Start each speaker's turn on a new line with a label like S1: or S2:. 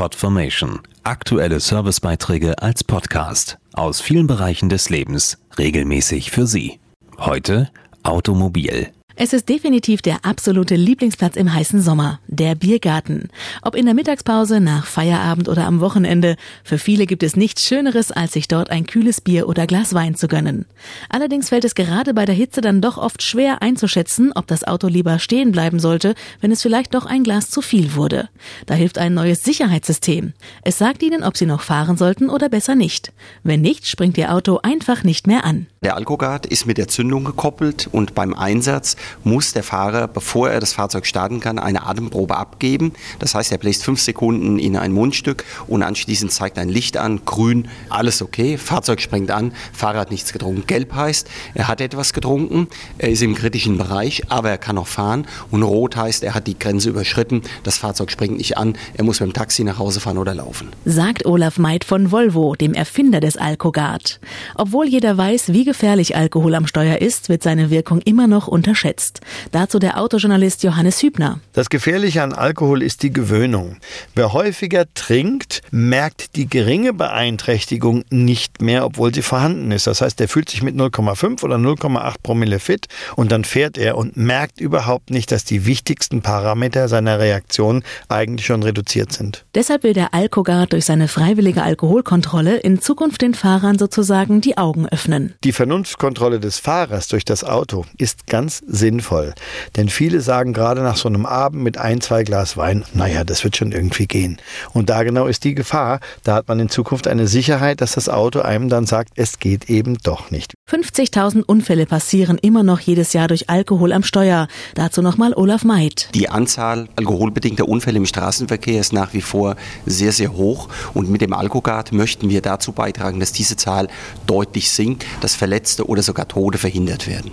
S1: Podformation. Aktuelle Servicebeiträge als Podcast aus vielen Bereichen des Lebens regelmäßig für Sie. Heute Automobil.
S2: Es ist definitiv der absolute Lieblingsplatz im heißen Sommer, der Biergarten. Ob in der Mittagspause, nach Feierabend oder am Wochenende, für viele gibt es nichts Schöneres, als sich dort ein kühles Bier oder Glas Wein zu gönnen. Allerdings fällt es gerade bei der Hitze dann doch oft schwer einzuschätzen, ob das Auto lieber stehen bleiben sollte, wenn es vielleicht doch ein Glas zu viel wurde. Da hilft ein neues Sicherheitssystem. Es sagt Ihnen, ob Sie noch fahren sollten oder besser nicht. Wenn nicht, springt Ihr Auto einfach nicht mehr an.
S3: Der Alkogard ist mit der Zündung gekoppelt und beim Einsatz muss der Fahrer, bevor er das Fahrzeug starten kann, eine Atemprobe abgeben. Das heißt, er bläst fünf Sekunden in ein Mundstück und anschließend zeigt ein Licht an, grün, alles okay, Fahrzeug springt an, Fahrer hat nichts getrunken. Gelb heißt, er hat etwas getrunken, er ist im kritischen Bereich, aber er kann noch fahren. Und rot heißt, er hat die Grenze überschritten, das Fahrzeug springt nicht an, er muss mit dem Taxi nach Hause fahren oder laufen.
S2: Sagt Olaf Meid von Volvo, dem Erfinder des Alkogard. Obwohl jeder weiß, wie gefährlich Alkohol am Steuer ist, wird seine Wirkung immer noch unterschätzt. Dazu der Autojournalist Johannes Hübner.
S4: Das Gefährliche an Alkohol ist die Gewöhnung. Wer häufiger trinkt, merkt die geringe Beeinträchtigung nicht mehr, obwohl sie vorhanden ist. Das heißt, er fühlt sich mit 0,5 oder 0,8 Promille fit und dann fährt er und merkt überhaupt nicht, dass die wichtigsten Parameter seiner Reaktion eigentlich schon reduziert sind.
S2: Deshalb will der Alkogard durch seine freiwillige Alkoholkontrolle in Zukunft den Fahrern sozusagen die Augen öffnen.
S4: Die Vernunftkontrolle des Fahrers durch das Auto ist ganz sinnvoll. Denn viele sagen gerade nach so einem Abend mit ein, zwei Glas Wein, naja, das wird schon irgendwie gehen. Und da genau ist die Gefahr. Da hat man in Zukunft eine Sicherheit, dass das Auto einem dann sagt, es geht eben doch nicht.
S2: 50.000 Unfälle passieren immer noch jedes Jahr durch Alkohol am Steuer. Dazu nochmal Olaf Meid.
S3: Die Anzahl alkoholbedingter Unfälle im Straßenverkehr ist nach wie vor sehr, sehr hoch. Und mit dem Alkogard möchten wir dazu beitragen, dass diese Zahl deutlich sinkt, dass Verletzte oder sogar Tode verhindert werden.